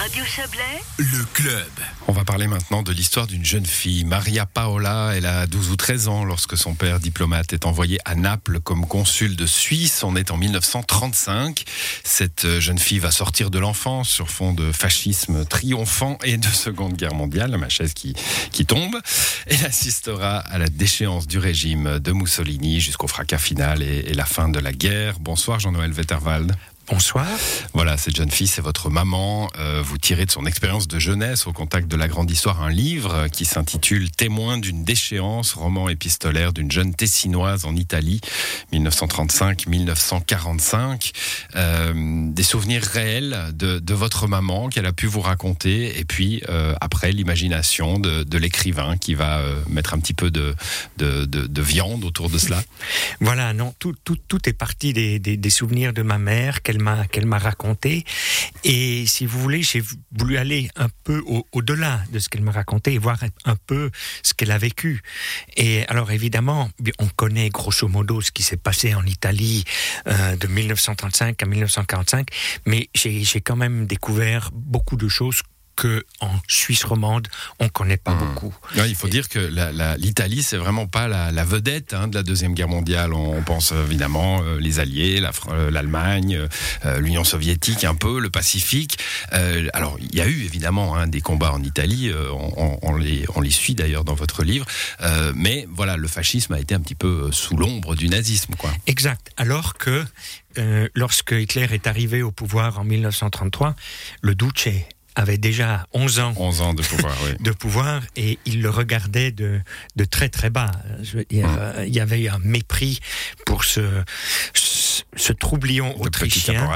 Radio Chablais, Le club. On va parler maintenant de l'histoire d'une jeune fille, Maria Paola. Elle a 12 ou 13 ans lorsque son père diplomate est envoyé à Naples comme consul de Suisse. On est en 1935. Cette jeune fille va sortir de l'enfance sur fond de fascisme triomphant et de Seconde Guerre mondiale, ma chaise qui, qui tombe. Elle assistera à la déchéance du régime de Mussolini jusqu'au fracas final et, et la fin de la guerre. Bonsoir Jean-Noël Wetterwald. Bonsoir. Voilà, cette jeune fille, c'est votre maman. Euh, vous tirez de son expérience de jeunesse au contact de la grande histoire un livre qui s'intitule Témoin d'une déchéance, roman épistolaire d'une jeune tessinoise en Italie, 1935-1945. Euh, des souvenirs réels de, de votre maman qu'elle a pu vous raconter, et puis euh, après l'imagination de, de l'écrivain qui va mettre un petit peu de, de, de, de viande autour de cela. Voilà, non, tout, tout, tout est parti des, des, des souvenirs de ma mère qu'elle qu'elle m'a raconté. Et si vous voulez, j'ai voulu aller un peu au- au-delà de ce qu'elle m'a raconté et voir un peu ce qu'elle a vécu. Et alors évidemment, on connaît grosso modo ce qui s'est passé en Italie euh, de 1935 à 1945, mais j'ai quand même découvert beaucoup de choses que en Suisse romande on connaît pas Mmh. beaucoup. Il faut dire que l'Italie, c'est vraiment pas la, la vedette hein, de la Deuxième Guerre mondiale. On, on pense évidemment euh, les Alliés, la euh, l'Allemagne, euh, l'Union soviétique un peu, le Pacifique. Euh, alors, il y a eu évidemment hein, des combats en Italie, on, les, on les suit d'ailleurs dans votre livre, mais voilà, le fascisme a été un petit peu sous l'ombre du nazisme. Quoi. Exact. Alors que lorsque Hitler est arrivé au pouvoir en 1933, le Duce avait déjà 11 ans 11 ans de pouvoir, oui. de pouvoir et il le regardait de, de très très bas. Je veux dire, Mmh. euh, il y avait un mépris pour ce, ce, ce troublion De autrichien.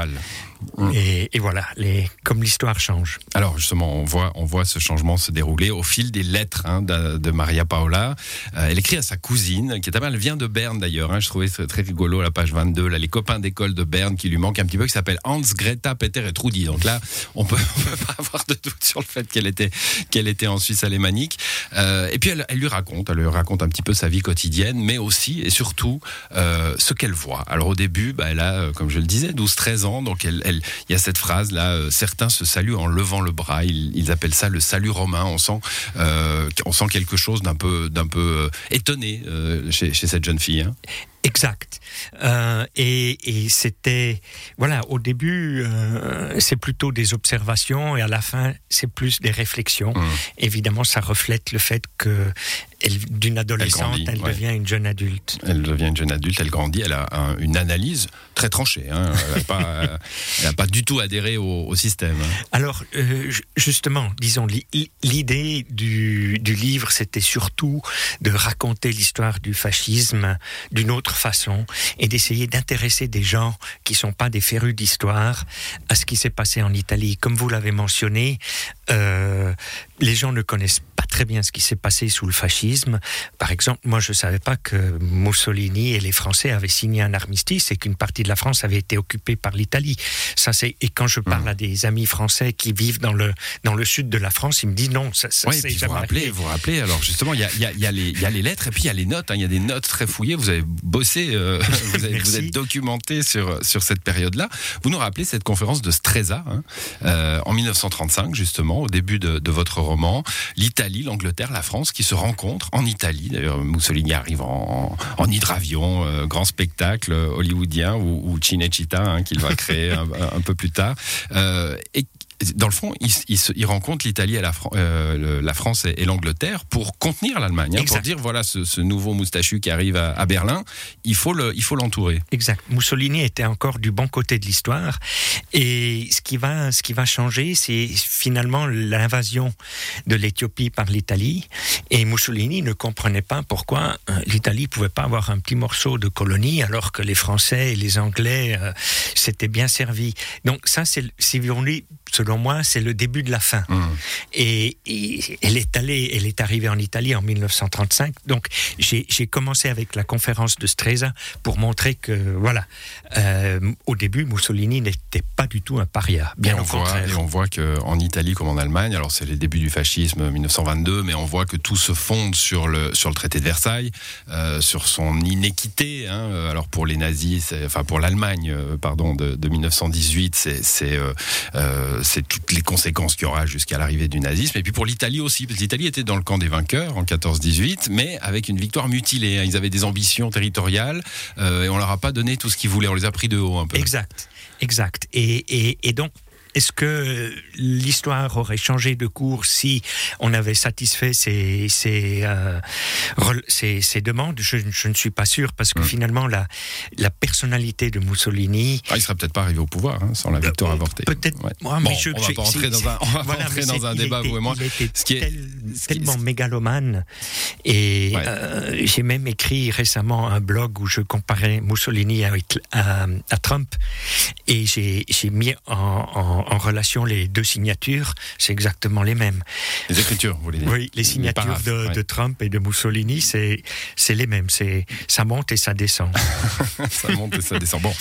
Caporal. Et, et voilà, les, comme l'histoire change. Alors justement, on voit, on voit ce changement se dérouler au fil des lettres hein, de, de Maria Paola. Euh, elle écrit à sa cousine, qui est pas mal, elle vient de Berne d'ailleurs. Hein, je trouvais très rigolo la page 22. Là, les copains d'école de Berne qui lui manquent un petit peu, qui s'appellent Hans, Greta, Peter et Trudy. Donc là, on peut, on peut pas avoir de doute sur le fait qu'elle était, qu'elle était en Suisse alémanique. Euh, et puis elle, elle lui raconte, elle lui raconte un petit peu sa vie quotidienne, mais aussi et surtout euh, ce qu'elle voit. Alors au début, bah, elle a, comme je le disais, 12-13 ans, donc elle, elle, il y a cette phrase là, euh, certains se saluent en levant le bras. Ils, appellent ça le salut romain. On sent, euh, on sent quelque chose d'un peu, d'un peu euh, étonné chez, chez cette jeune fille. hein. Exact. Euh, et et c'était, voilà, au début, euh, c'est plutôt des observations et à la fin, c'est plus des réflexions. Mmh. Évidemment, ça reflète le fait que d'une adolescente, grandit, elle, ouais. devient une jeune adulte. Elle devient une jeune adulte, elle grandit, elle a un- une analyse très tranchée. hein. Elle n'a pas, du tout adhéré au, au système. hein. Alors, euh, ju- justement, disons, li- l'idée du, du livre, c'était surtout de raconter l'histoire du fascisme d'une autre façon et d'essayer d'intéresser des gens qui sont pas des férus d'histoire à ce qui s'est passé en Italie. Comme vous l'avez mentionné, euh, les gens ne connaissent pas très bien ce qui s'est passé sous le fascisme. Par exemple, moi, je savais pas que Mussolini et les Français avaient signé un armistice et qu'une partie de la France avait été occupée par l'Italie. Ça, c'est et quand je parle à des amis français qui vivent dans le dans le sud de la France, ils me disent non, ça, ça Oui, puis vous rappelez, vous rappelez, alors justement, il y a, y a- y a les- il y a les lettres et puis il y a les notes. hein. Il y a des notes très fouillées. Vous avez bossé, euh, vous, avez- vous Merci. êtes documenté sur, sur cette période-là. Vous nous rappelez cette conférence de Stresa hein, euh, en 1935, justement, au début de, de votre roman. L'Italie, l'Angleterre, la France qui se rencontrent en Italie. D'ailleurs, Mussolini arrive en, en hydravion, euh, grand spectacle hollywoodien ou, ou Cinecittà hein, qu'il va créer un, un peu plus tard. Euh, et dans le fond, il, il se- il rencontre l'Italie et la, Fran- euh, la France et, et l'Angleterre pour contenir l'Allemagne, hein, pour dire voilà ce, ce nouveau moustachu qui arrive à, à Berlin, il faut le, l'entourer. Exact. Mussolini était encore du bon côté de l'histoire. Et ce qui va, ce qui va changer, c'est finalement l'invasion de l'Éthiopie par l'Italie. Et Mussolini ne comprenait pas pourquoi euh, l'Italie pouvait pas avoir un petit morceau de colonie alors que les Français et les Anglais euh, s'étaient bien servis. Donc ça, c'est, si on lit, selon moi, c'est le début de la fin. Hum. Et, et elle est allée, elle est arrivée en Italie en 1935. Donc j'ai commencé avec la conférence de Stresa pour montrer que voilà, euh, au début Mussolini n'était pas du tout un paria, bien et au on voit, contraire. et on voit qu'en Italie comme en Allemagne, alors c'est les débuts du fascisme 1922, mais on voit que tout se fonde sur le, sur le traité de Versailles, euh, sur son inéquité. hein. Alors pour les nazis, enfin pour l'Allemagne, euh, pardon, de, de 1918, c'est c'est euh, c'est toutes les conséquences qu'il y aura jusqu'à l'arrivée du nazisme. Et puis pour l'Italie aussi, parce que l'Italie était dans le camp des vainqueurs en 14-18, mais avec une victoire mutilée. Hein. Ils avaient des ambitions territoriales et on leur a pas donné tout ce qu'ils voulaient. On les a pris de haut un peu. Exact, exact. et, et donc est-ce que l'histoire aurait changé de cours si on avait satisfait ces, ces, euh, demandes je, ne suis pas sûr, parce que hmm. finalement, la, la personnalité de Mussolini... Ah, il ne serait peut-être pas arrivé au pouvoir hein, sans la victoire euh, avortée. Peut-être. on ne va pas rentrer dans un, on va dans un débat, vous et moi. ce qui est, tellement mégalomane. Et euh, j'ai même écrit récemment un blog où je comparais Mussolini à, Trump. Et j'ai mis en en relation les deux signatures, c'est exactement les mêmes. Les écritures, vous voulez dire Oui, les signatures de, Trump et de Mussolini, c'est c'est les mêmes. C'est ça monte et ça descend. ça monte et ça descend. Bon,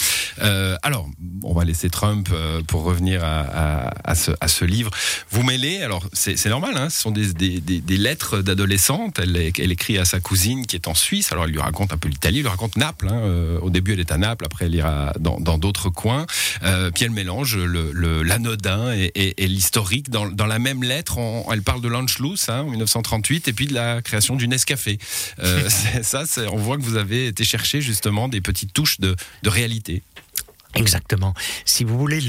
euh, alors on va laisser Trump euh, pour revenir à, à, ce, livre. Vous mêlez, alors c'est normal, hein, ce sont des, des, lettres d'adolescente. Elle, elle, écrit à sa cousine qui est en Suisse. Alors elle lui raconte un peu l'Italie, elle lui raconte Naples. Hein. Euh, au début, elle est à Naples, après elle ira dans d'autres coins. puis elle mélange le, le l'anodin et, l'historique. Dans, la même lettre, elle parle de l'Anschluss en 1938 et puis de la création du Nescafé. Euh, ça, on voit que vous avez été chercher justement des petites touches de réalité. Exactement. Si vous voulez,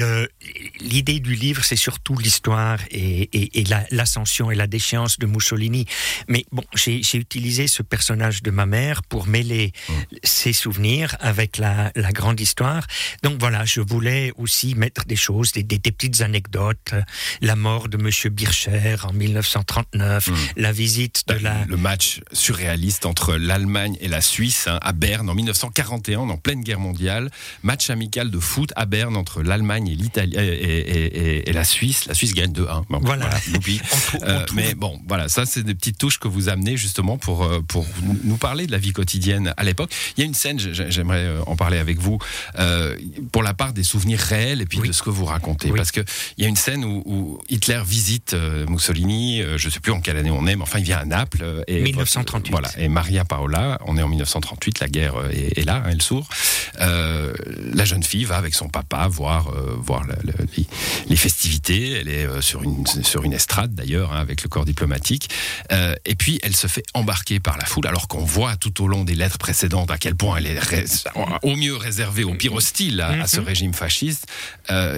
l'idée du livre, c'est surtout l'histoire et, et, et l'ascension et la déchéance de Mussolini. Mais bon, j'ai utilisé ce personnage de ma mère pour mêler mmh. ses souvenirs avec la, la, grande histoire. Donc voilà, je voulais aussi mettre des choses, des, des, petites anecdotes. La mort de Monsieur Bircher en 1939, mmh. la visite de la... Le match surréaliste entre l'Allemagne et la Suisse hein, à Berne en 1941, en pleine guerre mondiale. Match amical de foot à Berne entre l'Allemagne et l'Italie et, la Suisse. La Suisse gagne 2-1. voilà. Euh, mais bon, voilà, ça c'est des petites touches que vous amenez justement pour euh, pour nous parler de la vie quotidienne à l'époque. Il y a une scène, j'aimerais euh, en parler avec vous, pour la part des souvenirs réels et puis de ce que vous racontez, parce que il y a une scène où, Hitler visite Mussolini. je sais plus en quelle année on est, mais enfin il vient à Naples. Et 1938. voilà. Et Maria Paola, on est en 1938, la guerre est, là, hein, elle s'ouvre. la jeune fille va avec son papa voir, euh, voir les, festivités. Elle est euh, sur, une, sur une estrade d'ailleurs, hein, avec le corps diplomatique. Euh, et puis elle se fait embarquer par la foule, alors qu'on voit tout au long des lettres précédentes à quel point elle est au mieux réservée, au pire hostile à, ce mhm. régime fasciste.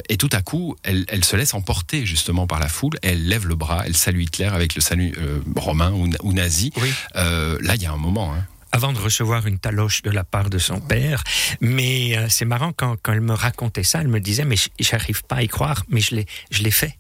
et tout à coup, elle, elle, se laisse emporter justement par la foule. Elle lève le bras, elle salue Hitler avec le salut romain ou, nazi. là, il y a un moment. Hein avant de recevoir une taloche de la part de son père. Mais euh, c'est marrant quand, quand, elle me racontait ça, elle me disait mais j'arrive pas à y croire, mais je l'ai fait,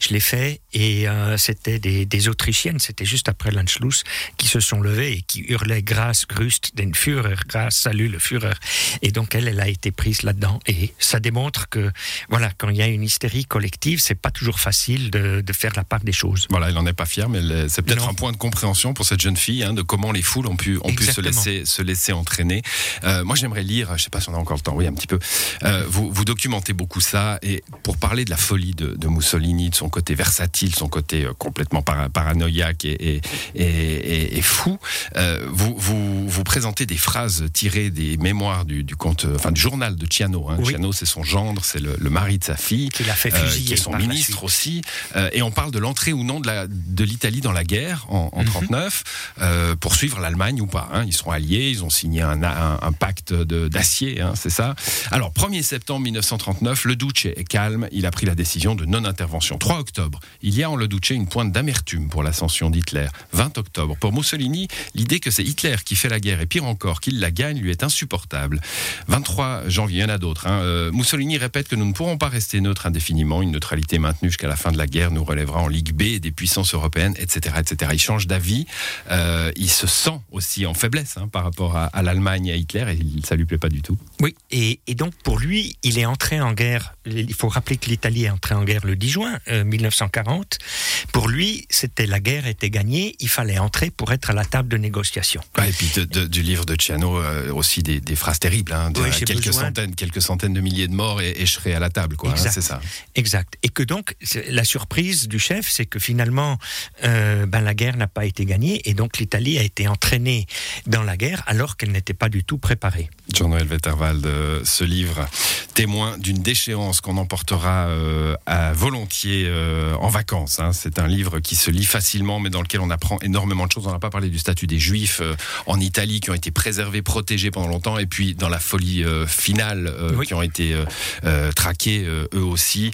je l'ai fait et euh, c'était des, des, Autrichiennes, c'était juste après l'Anschluss qui se sont levées et qui hurlaient grâce Grust den Führer, grâce salut le Führer. Et donc elle elle a été prise là-dedans et ça démontre que voilà quand il y a une hystérie collective, c'est pas toujours facile de, de, faire la part des choses. Voilà, elle n'en est pas fière, mais c'est peut-être un point de compréhension pour cette jeune fille hein, de comment les foules ont pu ont pu se laisser, se laisser entraîner. Euh, moi, j'aimerais lire, je sais pas si on a encore le temps, oui, un petit peu. Euh, vous, vous documentez beaucoup ça, et pour parler de la folie de, de Mussolini, de son côté versatile, son côté euh, complètement paranoïaque et, et, et, fou, euh, vous, vous, vous présentez des phrases tirées des mémoires du, du compte, enfin du journal de Ciano. Hein. Ciano, c'est son gendre, c'est le, le, mari de sa fille, qui l'a fait fusiller, qui est son ministre aussi, et on parle de l'entrée ou non de l'Italie de dans la guerre en, en 39 mhm. pour suivre l'Allemagne ou pas. Hein ils sont alliés, ils ont signé un, pacte d'acier, hein, c'est ça. Alors, 1er septembre 1939, le Duce est calme, il a pris la décision de non-intervention. 3 octobre, il y a en le Duce une pointe d'amertume pour l'ascension d'Hitler. 20 octobre, pour Mussolini, l'idée que c'est Hitler qui fait la guerre, et pire encore, qu'il la gagne, lui est insupportable. 23 janvier, il y en a d'autres. Hein. Euh, Mussolini répète que nous ne pourrons pas rester neutres indéfiniment, une neutralité maintenue jusqu'à la fin de la guerre nous relèvera en Ligue B des puissances européennes, etc. etc. Il change d'avis, euh, il se sent aussi en faiblesse Hein, par rapport à, l'Allemagne et à Hitler, et ça lui plaît pas du tout. Oui, et, donc pour lui, il est entré en guerre. Il faut rappeler que l'Italie est entrée en guerre le 10 juin 1940. Euh, pour lui, c'était la guerre était gagnée, il fallait entrer pour être à la table de négociation. et puis du livre de Ciano euh, aussi des, phrases terribles, hein, quelques centaines, quelques centaines de milliers de morts et, je serai à la table, quoi. Hein, c'est ça. Exact. Et que donc la surprise du chef, c'est que finalement, euh, ben la guerre n'a pas été gagnée et donc l'Italie a été entraînée dans la guerre alors qu'elle n'était pas du tout préparée. Jean-Noël Wetterwald, euh, ce livre témoin d'une déchéance qu'on emportera euh, à volontiers euh, en vacances. Hein. C'est un livre qui se lit facilement, mais dans lequel on apprend énormément de choses. On n'a pas parlé du statut des Juifs en Italie qui ont été préservés, protégés pendant longtemps, et puis dans la folie finale qui ont été traqués eux aussi.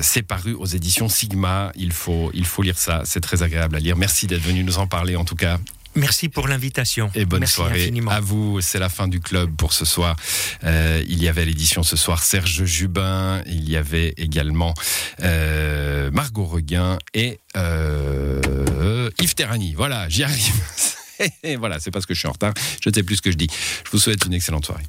C'est paru aux éditions Sigma. Il faut, il faut lire ça. C'est très agréable à lire. Merci d'être venu nous en parler en tout cas. Merci pour l'invitation. Et bonne Merci soirée infiniment. à vous. C'est la fin du club pour ce soir. Euh, il y avait à l'édition ce soir Serge Jubin, il y avait également euh, Margot Reguin et euh, Yves Terrani. Voilà, j'y arrive. voilà, c'est parce que je suis en retard. Je ne sais plus ce que je dis. Je vous souhaite une excellente soirée.